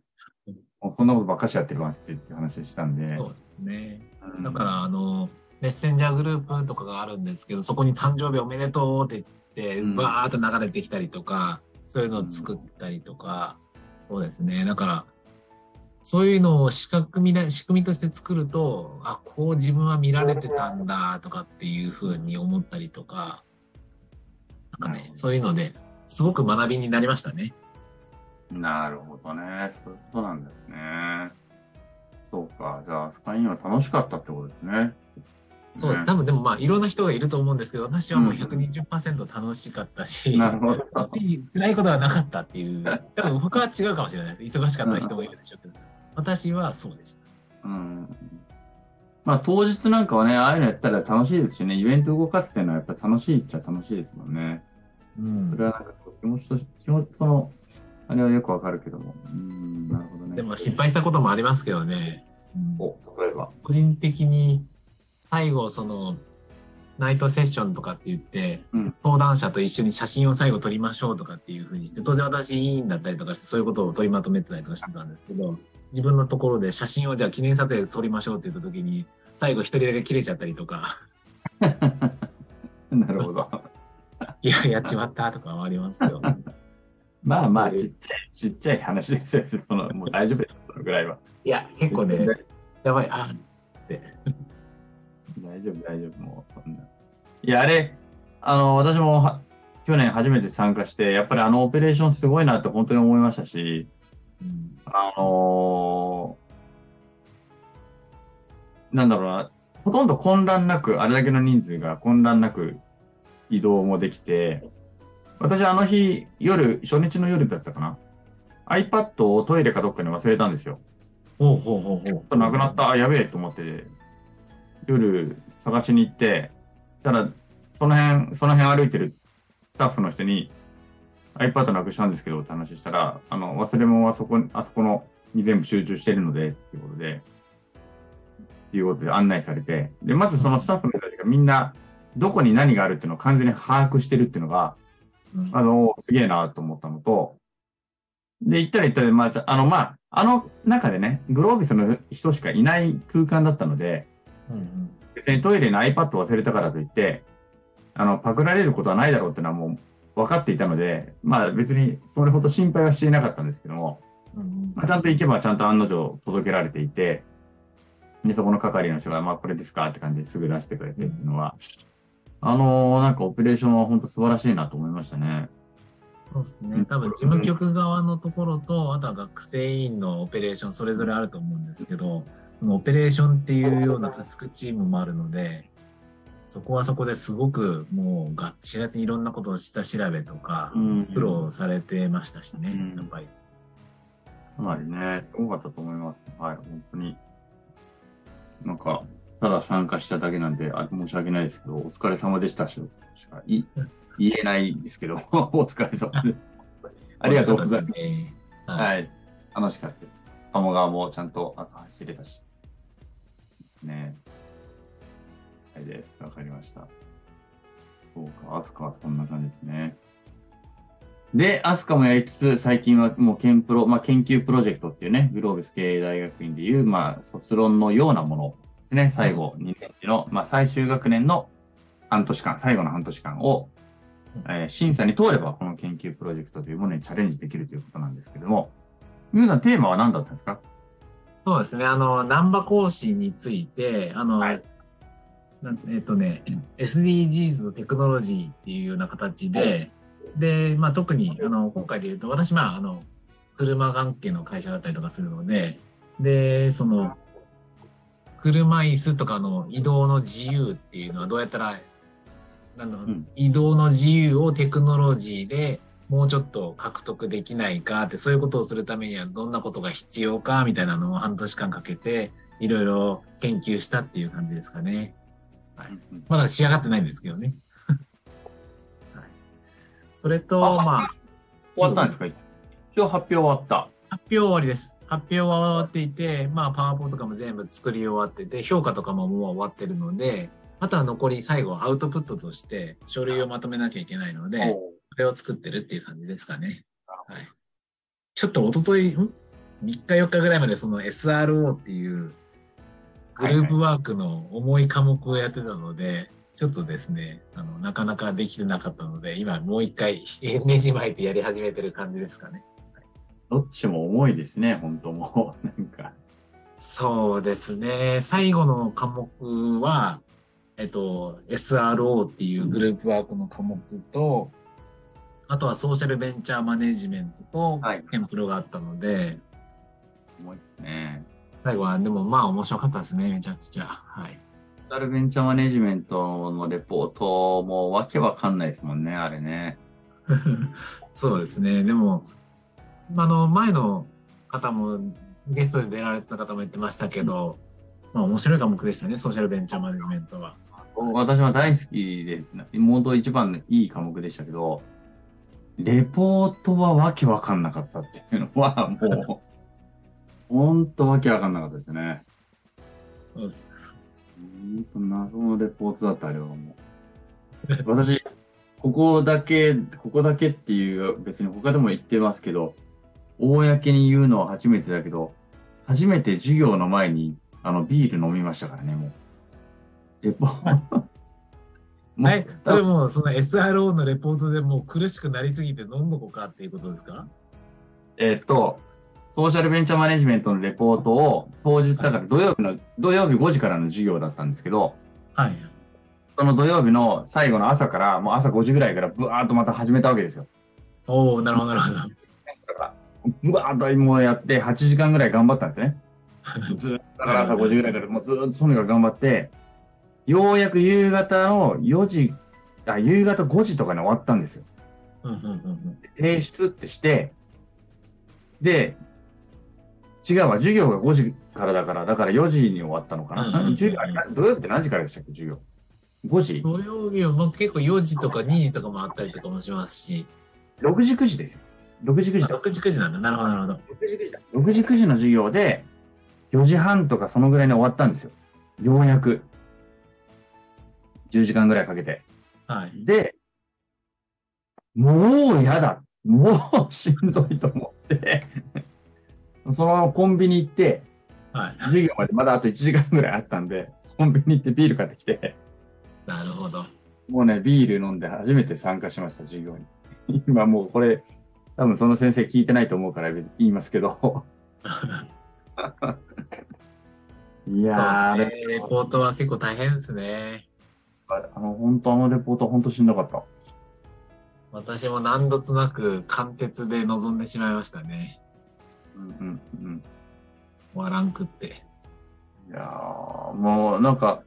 もうそんなことばっかしやってるますっていう話をしたんで。
そうですね。
うん
だから、あの、メッセンジャーグループとかがあるんですけど、そこに誕生日おめでとうって言って、
うん
バーって流れてきたりとか、そういうのを作ったりとか、そうですね。だから、そういうのを仕組み仕組みとして作ると、あ、こう自分は見られてたんだとかっていうふうに思ったりとか、なんかね、そういうのですごく学びになりましたね。
なるほどね。そういうことなんですね。そうか。じゃあ、スカインは楽しかったってことですね。
そうです。多分でもまあいろんな人がいると思うんですけど、私はもう120%楽しかったし、
なるほど。
辛いことはなかったっていう、多分他は違うかもしれないです。忙しかった人もいるでしょうけど、私はそうでした。
うん。まあ当日なんかはね、ああいうのやったら楽しいですしね、イベント動かすっていうのはやっぱ楽しいっちゃ楽しいですもんね。うん。それはなんか気持ちとし、気持ち、その、あれはよくわかるけども。うん、なるほどね。
でも失敗したこともありますけどね。
お、例えば。
個人的に最後、その、ナイトセッションとかって言って、うん、登壇者と一緒に写真を最後撮りましょうとかっていうふうにして、当然私委員だったりとかして、そういうことを取りまとめてたりとかしてたんですけど、自分のところで写真をじゃあ記念撮影で撮りましょうって言った時に、最後一人だけ切れちゃったりとか。
なるほど。
いや、やっちまったとかはありますけど。
まあまあ、ちっちゃい、ちっちゃい話ですよ。もう大丈夫です、そのぐらいは。
いや、結構ね、やばい、あって。
大丈夫、大丈夫、もう、そんな。いや、あれ、あの、私も去年初めて参加して、やっぱりあのオペレーションすごいなって本当に思いましたし、うん、あのー、なんだろうな、ほとんど混乱なく、あれだけの人数が混乱なく移動もできて、私あの日、夜、初日の夜だったかな ?iPad をトイレかどっかに忘れたんですよ。
ほうほうほうほ
う。なくなった、あ、やべえと思って、夜探しに行って、ただ、その辺、その辺歩いてるスタッフの人に、iPad なくしたんですけどって話したら、あの、忘れ物はそこ、あそこのに全部集中してるので、っていうことで、っていうことで案内されて、で、まずそのスタッフの人たちがみんな、どこに何があるっていうのを完全に把握してるっていうのが、あの、すげえなと思ったのと、で、行ったら行ったら、まあ、あの、まあ、あの中でね、グロービスの人しかいない空間だったので、うんうん、別にトイレに iPad 忘れたからといって、あの、パクられることはないだろうっていうのはもう分かっていたので、まあ別にそれほど心配はしていなかったんですけども、うんうん、まあ、ちゃんと行けばちゃんと案の定届けられていて、で、そこの係の人が、まあこれですかって感じですぐ出してくれてっていうのは、あのー、なんかオペレーションは本当素晴らしいなと思いましたね。
そうですね。多分事務局側のところと、あとは学生委員のオペレーションそれぞれあると思うんですけど、そのオペレーションっていうようなタスクチームもあるので、そこはそこですごくもうがっちがちにいろんなことを下調べとか、苦労されてましたしね、うん、やっぱり。
かなりね、多かったと思います。はい、本当に。なんか、ただ参加しただけなんで、あ申し訳ないですけど、お疲れ様でしたしか言えないですけど、お疲れ様です。ありがとうございます。はい、はい、楽しかったです。鴨川もちゃんと朝走れたし。ね。はいです。わかりました。そうか、アスカはそんな感じですね。で、アスカもやりつつ、最近はもう研プロ、まあ、研究プロジェクトっていうね、グローブス経営大学院でいう、まあ、卒論のようなものですね、最後2年次の、まあ、最終学年の半年間、最後の半年間を、えー、審査に通れば、この研究プロジェクトというものにチャレンジできるということなんですけども、皆さん、テーマは何だったんですか？
そうですね、あの、難波講師について、あの、はい、えっとね、SDGs のテクノロジーっていうような形で、で、まあ、特にあの今回で言うと、私、まあ、あの車関係の会社だったりとかするので、で、その、車椅子とかの移動の自由っていうのはどうやったら、なんだろう、うん、移動の自由をテクノロジーでもうちょっと獲得できないかって、そういうことをするためにはどんなことが必要かみたいなのを半年間かけて、いろいろ研究したっていう感じですかね。はい、まだ仕上がってないんですけどね。はい、それと、まあ。
終わったんですか？一応発表終わった。
発表終わりです。発表は終わっていて、まあ、パワーポとかも全部作り終わってて、評価とかももう終わってるので、あとは残り最後アウトプットとして書類をまとめなきゃいけないので、れを作ってるっていう感じですかね。はい、ちょっと一昨日ん ?3 日4日ぐらいまでその SRO っていうグループワークの重い科目をやってたので、はいはい、ちょっとですね、あの、なかなかできてなかったので、今もう一回ねじ巻いてやり始めてる感じですかね。
どっちも重いですね、本当もう。なんか。
そうですね。最後の科目は、えっと、SRO っていうグループワークの科目と、あとはソーシャルベンチャーマネジメントと
はい、
テンプロがあったので、
重いですね。
最後はでもまあ面白かったですね、めちゃくちゃ。はい。
ソーシャルベンチャーマネジメントのレポートもわけわかんないですもんね、あれね。
そうですね。でも、あの、前の方も、ゲストで出られてた方も言ってましたけど、まあ面白い科目でしたね、ソーシャルベンチャーマネジメントは。
私は大好きで、妹一番のいい科目でしたけど、レポートはわけわかんなかったっていうのは、もう、ほんとわけわかんなかったですね。
そうです
ほんと謎のレポートだった、あれはもう。私、ここだけ、ここだけっていう、別に他でも言ってますけど、公に言うのは初めてだけど、初めて授業の前に、あの、ビール飲みましたからね、もう。レポート。
はい、それもうその SRO のレポートでもう苦しくなりすぎて飲んどこかっていうことですか？
えっと、ソーシャルベンチャーマネジメントのレポートを当日だから土曜日の、土曜日5時からの授業だったんですけど、
はい。
その土曜日の最後の朝から、もう朝5時ぐらいからブワーっとまた始めたわけですよ。
おおなるほど、なるほど。
だから、ブワーっともうやって8時間ぐらい頑張ったんですね。ずっと朝5時ぐらいからもうずっととにかく頑張って、ようやく夕方の4時、あ、夕方5時とかに終わったんですよ。提出ってして、で、違うわ、授業が5時からだから、だから4時に終わったのかな。授業土曜日って何時からでしたっけ、授業。5時
土曜日はまあ結構4時とか2時とかもあったりとかもしますし、
?6 時9時ですよ。6時9
あ
時だ。
6時9時なんだ。なるほど、なるほど。
6時9時だ。6時9時の授業で、4時半とかそのぐらいに終わったんですよ。ようやく。10時間ぐらいかけて。
はい。
で、もう嫌だ。もうしんどいと思って、そのままコンビニ行って、
はい。
授業までまだあと1時間ぐらいあったんで、コンビニ行ってビール買ってきて、
なるほど。
もうね、ビール飲んで初めて参加しました、授業に。今もうこれ、多分その先生聞いてないと思うから言いますけど。いやー、
そうですね。レポートは結構大変ですね。
あの、本当あのレポート本当しんどかった。
私も何度となく貫徹で臨んでしまいましたね。
うんうんうん。
終わらんくって。
いやー、もうなんか、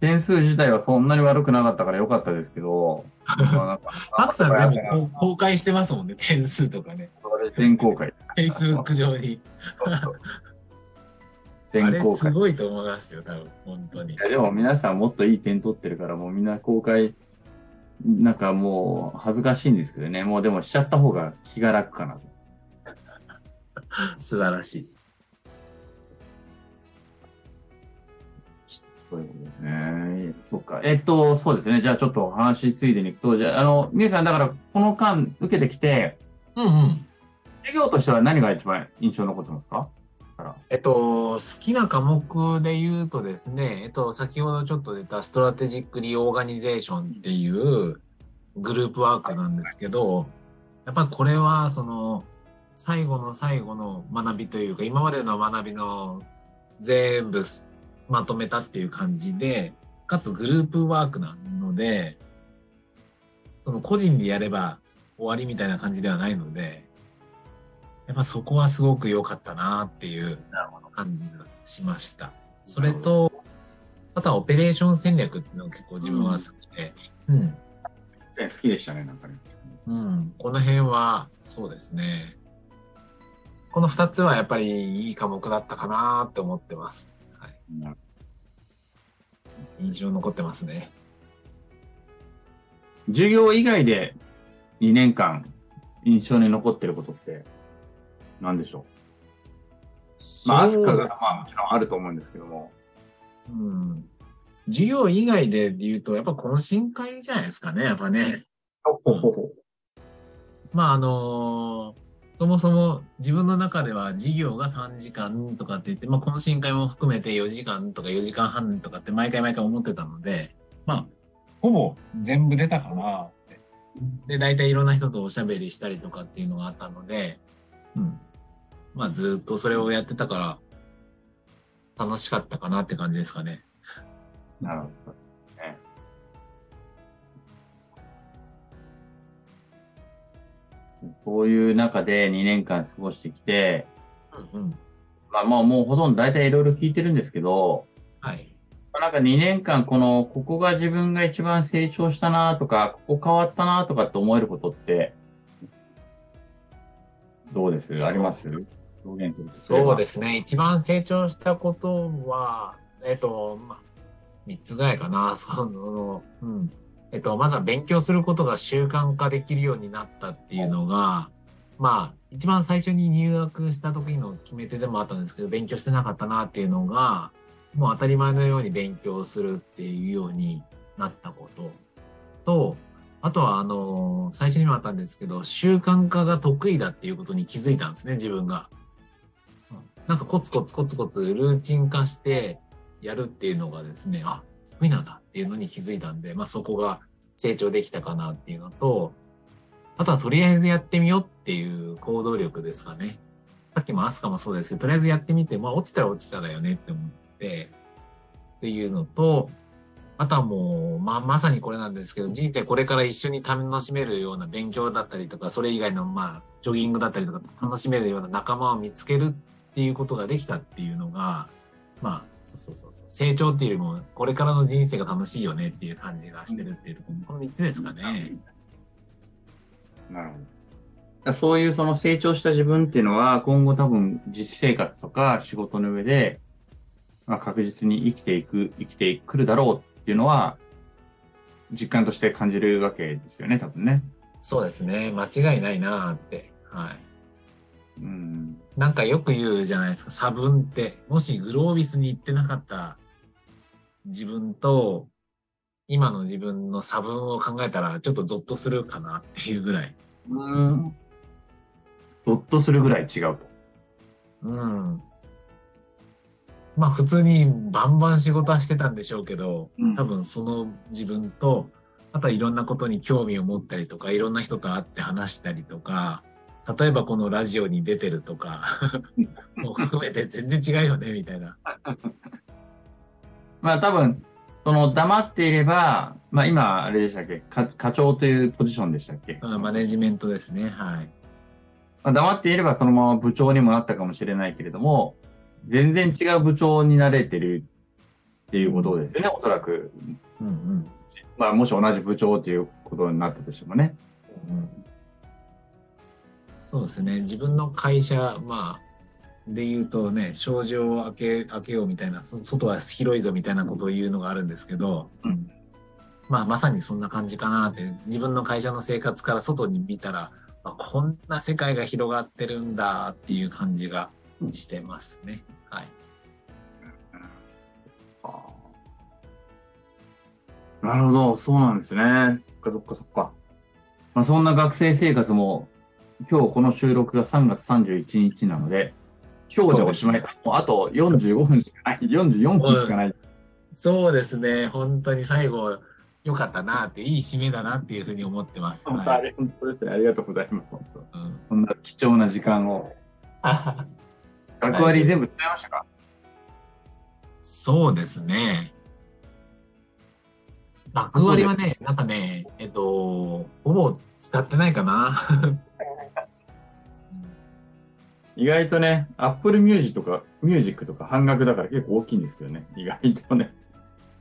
点数自体はそんなに悪くなかったから良かったですけど、まあなんか
マックさん全部公開してますもんね。点数とかね。
それ全公開。
Facebook 上に。
そうそう
あれ
全公開。
すごいと思いますよ、多分。本当に
い。やでも皆さんもっといい点取ってるから、もうみんな公開、なんかもう恥ずかしいんですけどね、もうでもしちゃった方が気が楽かなと。
素晴らしい。
そういうことですね。そっか。えっと、そうですね。じゃあちょっと話ついでに行くと、じゃあ、あの、みゅーさん、だからこの間受けてきて、
うんうん。
授業としては何が一番印象に残ってますか？から
えっと、好きな科目で言うとですね、えっと、先ほどちょっと出た Strategic Reorganization っていうグループワークなんですけど、やっぱりこれは、その、最後の最後の学びというか、今までの学びの全部すまとめたっていう感じで、かつグループワークなので、その個人でやれば終わりみたいな感じではないので、やっぱそこはすごく良かったなっていう感じがしました。それと、あとはオペレーション戦略っていうのが結構自分は好きで、うん。
好きでしたね、なんかね。
うん。この辺は、そうですね。この二つはやっぱりいい科目だったかなって思ってます。印象残ってますね。
授業以外で2年間印象に残ってることって何でしょう？まあ、アスカがまあもちろんあると思うんですけども。
うん。授業以外で言うと、やっぱ懇親会じゃないですかね、やっぱね。
ほほほ
まああのそもそも自分の中では授業が3時間とかって言って、まあ、懇親会も含めて4時間とか4時間半とかって毎回毎回思ってたので、まあ、ほぼ全部出たかなって。で、大体いろんな人とおしゃべりしたりとかっていうのがあったので、うん。まあずっとそれをやってたから、楽しかったかなって感じですかね。
なるほど。そういう中で2年間過ごしてきて、
うんうん。
まあまあもうほとんど大体いろいろ聞いてるんですけど、
はい。
まあなんか2年間この、ここが自分が一番成長したなとか、ここ変わったなとかって思えることって、どうです？あります？表現すると
そうですね。一番成長したことは、えっと、まあ、三つぐらいかな。その、うん。えっと、まずは勉強することが習慣化できるようになったっていうのが、まあ、一番最初に入学した時の決め手でもあったんですけど、勉強してなかったなっていうのが、もう当たり前のように勉強するっていうようになったことと、あとは、あの、最初にもあったんですけど、習慣化が得意だっていうことに気づいたんですね、自分が。なんかコツコツコツコツルーチン化してやるっていうのがですね、あ、得意なんだっていうのに気づいたんで、まあそこが成長できたかなっていうのと、あとはとりあえずやってみようっていう行動力ですかね。さっきもアスカもそうですけど、とりあえずやってみて、まあ落ちたら落ちただよねって思って、っていうのと、あとはもう、まあ、まさにこれなんですけど、人生これから一緒に楽しめるような勉強だったりとか、それ以外の、まあ、ジョギングだったりとか、楽しめるような仲間を見つけるっていうことができたっていうのが、まあ、そうそうそうそう、成長っていうよりも、これからの人生が楽しいよねっていう感じがしてるっていうところ、この3つですかね。
なるほど。そういうその成長した自分っていうのは、今後多分実生活とか仕事の上で、まあ、確実に生きていく、生きてくるだろうっていうのは、実感として感じるわけですよね、多分ね。
そうですね。間違いないなーって。はい。
うん。
なんかよく言うじゃないですか、差分って。もしグロービスに行ってなかった自分と、今の自分の差分を考えたら、ちょっとゾッとするかなっていうぐらい。
うん。ゾッとするぐらい違うと。
うん。まあ普通にバンバン仕事はしてたんでしょうけど、
うん
多分その自分と、あとはいろんなことに興味を持ったりとか、いろんな人と会って話したりとか、例えばこのラジオに出てるとか、もう含めて全然違うよね、みたいな。
まあ多分、その黙っていれば、まあ今、あれでしたっけ？課課長というポジションでしたっけ、
うんマネジメントですね。はい。
まあ、黙っていればそのまま部長にもなったかもしれないけれども、全然違う部長になれてるっていうことですよね、おそらく。
うんうん。
まあもし同じ部長ということになったとしてもね。
うんそうですね。自分の会社、まあ、で言うとね、障子を開け、開けようみたいな、そ外は広いぞみたいなことを言うのがあるんですけど、
うん。
まあ、まさにそんな感じかなって、自分の会社の生活から外に見たら、あこんな世界が広がってるんだっていう感じがしてますね。はい。
なるほど、そうなんですね。そっかそっかそっか。まあそんな学生生活も、今日この収録が3月31日なので、今日でおしまい。もうあと45分しかない、44分しかない。
そうですね。本当に最後、良かったなって、いい締めだなっていうふうに思ってます。
本当
はい
本当ですね。ありがとうございます。本当
うん
こんな貴重な時間を。学割全部使いましたか？
そうですね。学割はね、なんかね、えっと、ほぼ使ってないかな。
意外とね、Apple Music とか、ミュージックとか半額だから結構大きいんですけどね。意外とね。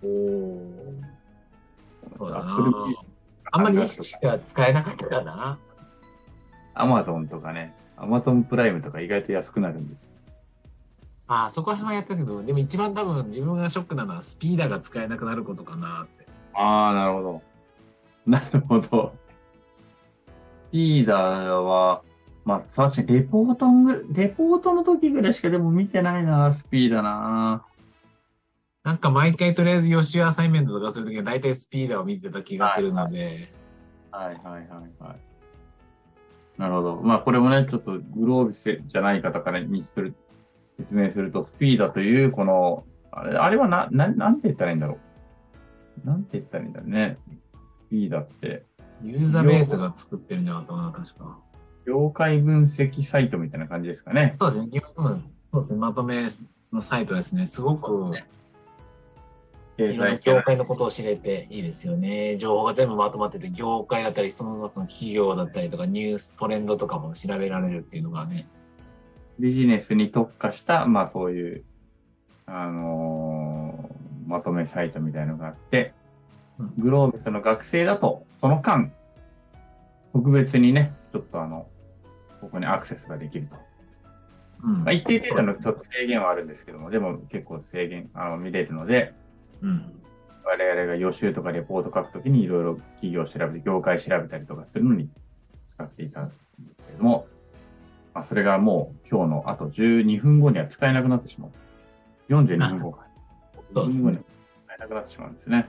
おお。そうだな。あんまり意識しては使えなかったかな。
Amazon とかね、Amazon プライムとか意外と安くなるんです。
ああ、そこら辺はやったけど、でも一番多分自分がショックなのはスピーダーが使えなくなることかなって。
ああ、なるほど。なるほど。リーダーは、まあ、確かにレポートぐ、レポートの時ぐらいしかでも見てないな、スピーダーな。
なんか毎回とりあえず予習アサイメントとかするときは大体スピーダーを見てた気がするので、
はいはいはいはい。なるほど。まあこれもね、ちょっとグロービスじゃない方からにする、説明すると、スピーダーという、この、あれあれはな、な、なんて言ったらいいんだろう。なんて言ったらいいんだろうね。スピーダーって。
ユーザーベースが作ってるんじゃなかったかな、確か。
業界分析サイトみたいな感じですかね。
そうですね。業務、そうですね。まとめのサイトですね。すごく、
経
いろんな業界のことを知れていいですよね。情報が全部まとまってて、業界だったり、その中の企業だったりとか、ニュース、トレンドとかも調べられるっていうのがね。
ビジネスに特化した、まあそういう、あのーまとめサイトみたいのがあって
うん、
グロービスの学生だと、その間、特別にね、ちょっとあの、ここにアクセスができると。
うん
まあ、一定程度のちょっと制限はあるんですけども、でも結構制限、あの、見れるので、
うん。
我々が予習とかレポート書くときにいろいろ企業を調べて、業界調べたりとかするのに使っていたんですけれども、まあ、それがもう今日のあと12分後には使えなくなってしまう。42分後か。
そうです
12分後に
ね
は使えなくなってしまうんですね。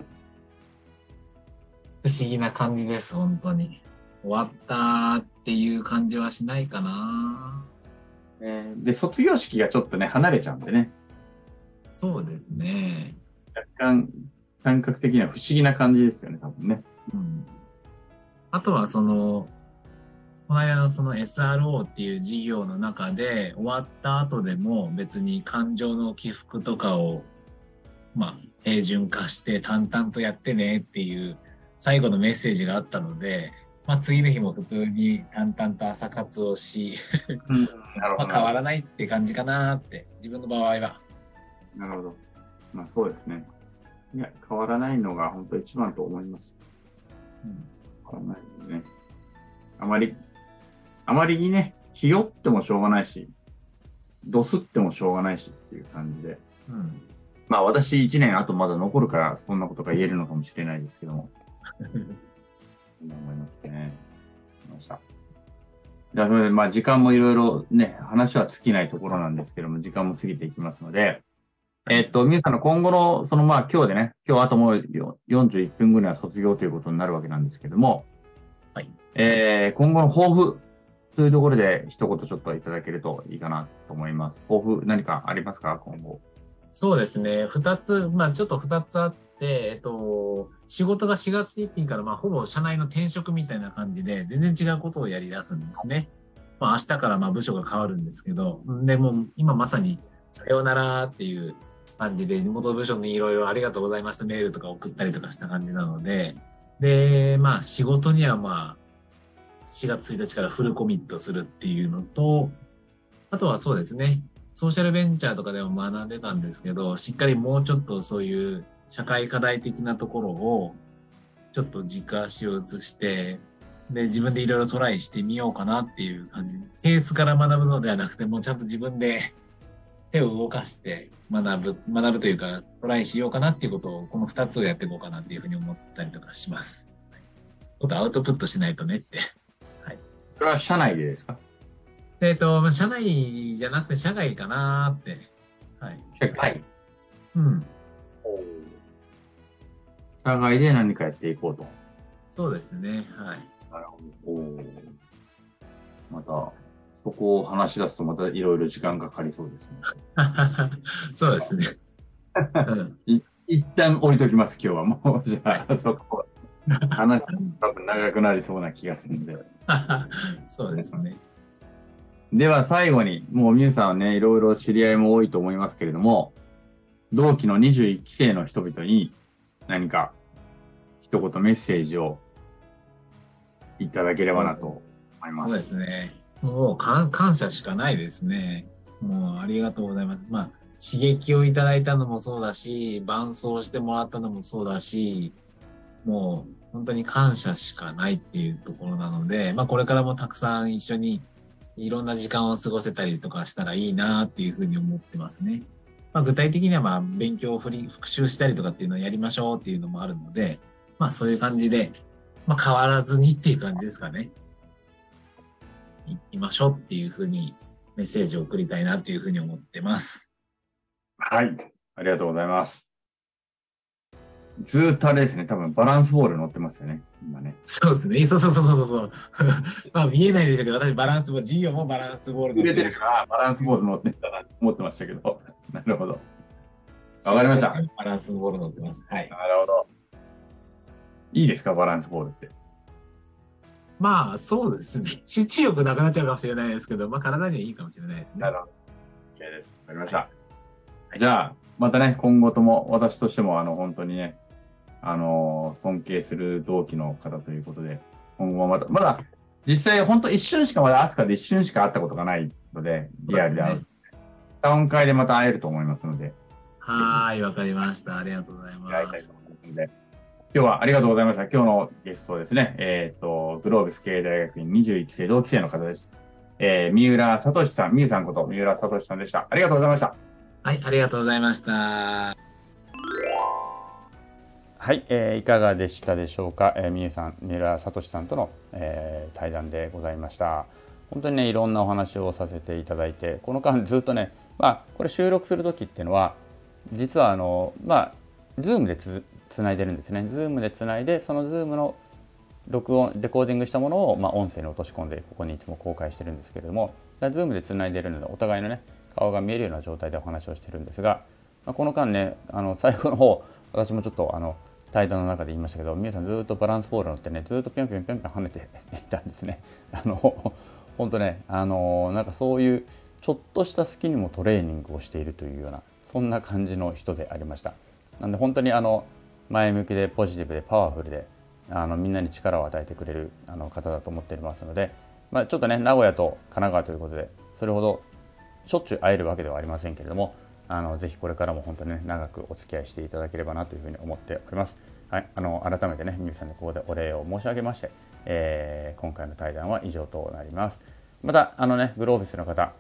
不思議な感じです、本当に。終わったっていう感じはしないかな。
えーで、卒業式がちょっとね、離れちゃうんでね、
そうですね。
若干感覚的には不思議な感じですよね、多分ね。
うん。あとはその、この間のその SRO っていう事業の中で終わった後でも別に感情の起伏とかを、まあ、平準化して淡々とやってねっていう最後のメッセージがあったので、まあ次の日も普通に淡々と朝活をし、
うん、なる
まあ変わらないって感じかなって、自分の場合は。
なるほど。まあそうですね。いや、変わらないのが本当一番と思います。
うん
変わらないのでね。あまり、あまりにね、ひよってもしょうがないし、どすってもしょうがないしっていう感じで。
うん
まあ私1年あとまだ残るからそんなことが言えるのかもしれないですけども。思いますね。ました。じゃあ、それで、まあ、時間もいろいろね、話は尽きないところなんですけども、時間も過ぎていきますので、えっと、皆さんの今後の、そのまあ、今日でね、今日あともうよ41分後には卒業ということになるわけなんですけども、
はい。
えー、今後の抱負というところで一言ちょっといただけるといいかなと思います。抱負何かありますか？今後。
そうですね。二つ、まあちょっと二つあって、えっと、仕事が4月1日から、まあほぼ社内の転職みたいな感じで、全然違うことをやり出すんですね。まあ明日からまあ部署が変わるんですけど、でも今まさにさようならっていう感じで、元部署にいろいろありがとうございましたメールとか送ったりとかした感じなので、で、まあ仕事にはまあ4月1日からフルコミットするっていうのと、あとはそうですね、ソーシャルベンチャーとかでも学んでたんですけど、しっかりもうちょっとそういう社会課題的なところをちょっと軸足を移して、で、自分でいろいろトライしてみようかなっていう感じ。ケースから学ぶのではなくて、もうちゃんと自分で 手を動かして学ぶ、学ぶというか、トライしようかなっていうことを、この二つをやっていこうかなっていうふうに思ったりとかします。ことアウトプットしないとねって。
それは社内でですか？
えっ、と、社内じゃなくて社外かなって。はい。
社外。
うん。
社外で何かやっていこうと。
そうですね。はい。
なるほど。おーまた、そこを話し出すとまたいろいろ時間かかりそうですね。
そうですね。うん、
一旦置いときます、今日は。もう、じゃあ、そこ、話多分長くなりそうな気がするんで。
そうですね。
では最後に、もう皆さんはね、いろいろ知り合いも多いと思いますけれども、同期の21期生の人々に何か一言メッセージをいただければなと思いま。
そうですね。もう感感謝しかないですね。もうありがとうございます。まあ、刺激をいただいたのもそうだし、伴走してもらったのもそうだし、もう本当に感謝しかないっていうところなので、まあこれからもたくさん一緒にいろんな時間を過ごせたりとかしたらいいなっていうふうに思ってますね。まあ具体的にはまあ勉強を振り復習したりとかっていうのをやりましょうっていうのもあるので、まあそういう感じで、まあ変わらずにっていう感じですかね。行きましょうっていうふうにメッセージを送りたいなっていうふうに思ってます。
はい。ありがとうございます。ずーっとあれですね、多分バランスボール乗ってますよね、今ね。
そうですね。そうそうそうそうそう。まあ見えないでしょうけど、私バランスボール、事業もバランスボール
入れてる
し
から、バランスボール乗ってたなと思ってましたけど。なるほど。わかりました。なる
バランスボール乗ってます。はい。
ほど。いいですか、バランスボールって。
まあ、そうですね。集中力なくなっちゃうかもしれないですけど、まあ、体にはいいかもしれないですね。
なるほど。OK です。わかりました。じゃあ、またね、今後とも私としても、あの、本当にね、あの、尊敬する同期の方ということで、今後もまた、まだ、実際、本当一瞬しかまだアスカで一瞬しか会ったことがないので、リアルで会う。3回でまた会えると思いますので、
はい、わかりました。ありがとうございます
会いたいと。思いますので、今日はありがとうございました。今日のゲストですね、えっ、と、グロービス経営大学院21期生同期生の方です。えー、三浦聡さん、みゆさんこと三浦聡さんでした。ありがとうございました。
はい、ありがとうございました。
はい、えーいかがでしたでしょうか、えー、みゆさん、三浦聡さんとの、えー対談でございました。本当にね、いろんなお話をさせていただいて、この間ずっとね、まあ、これ収録する時っていうのは、実はあの、まあ、ズームでつつないでるんですね。ズームでつないで、そのズームの録音、レコーディングしたものを、まあ、音声に落とし込んで、ここにいつも公開してるんですけれども、ズームでつないでるので、お互いのね、顔が見えるような状態でお話をしてるんですが、まあ、この間ね、あの最後の方、私もちょっとあの対談の中で言いましたけど、みゅーさんずっとバランスボール乗ってね、ずっとぴょんぴょんぴょんぴょん跳ねていたんですね。あの本当ね、あのなんかそういうちょっとした隙にもトレーニングをしているというような、そんな感じの人でありました。なんで本当にあの前向きでポジティブでパワフルで、あのみんなに力を与えてくれるあの方だと思っておりますので、まあ、ちょっとね、名古屋と神奈川ということで、それほどしょっちゅう会えるわけではありませんけれども、あのぜひこれからも本当にね、長くお付き合いしていただければなというふうに思っております。はい、あの改めてね、皆さんにここでお礼を申し上げまして、えー今回の対談は以上となります。また、あのね、グロービスの方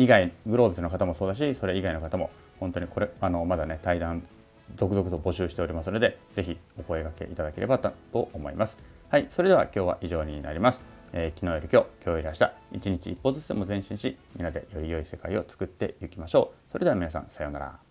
以外、グロービスの方もそうだし、それ以外の方も、本当にこれ、あのまだね、対談、続々と募集しておりますので、ぜひお声がけいただければと思います。はい、それでは今日は以上になります。えー昨日より今日、今日より明日、一日一歩ずつでも前進し、みんなでより良い世界を作っていきましょう。それでは皆さん、さようなら。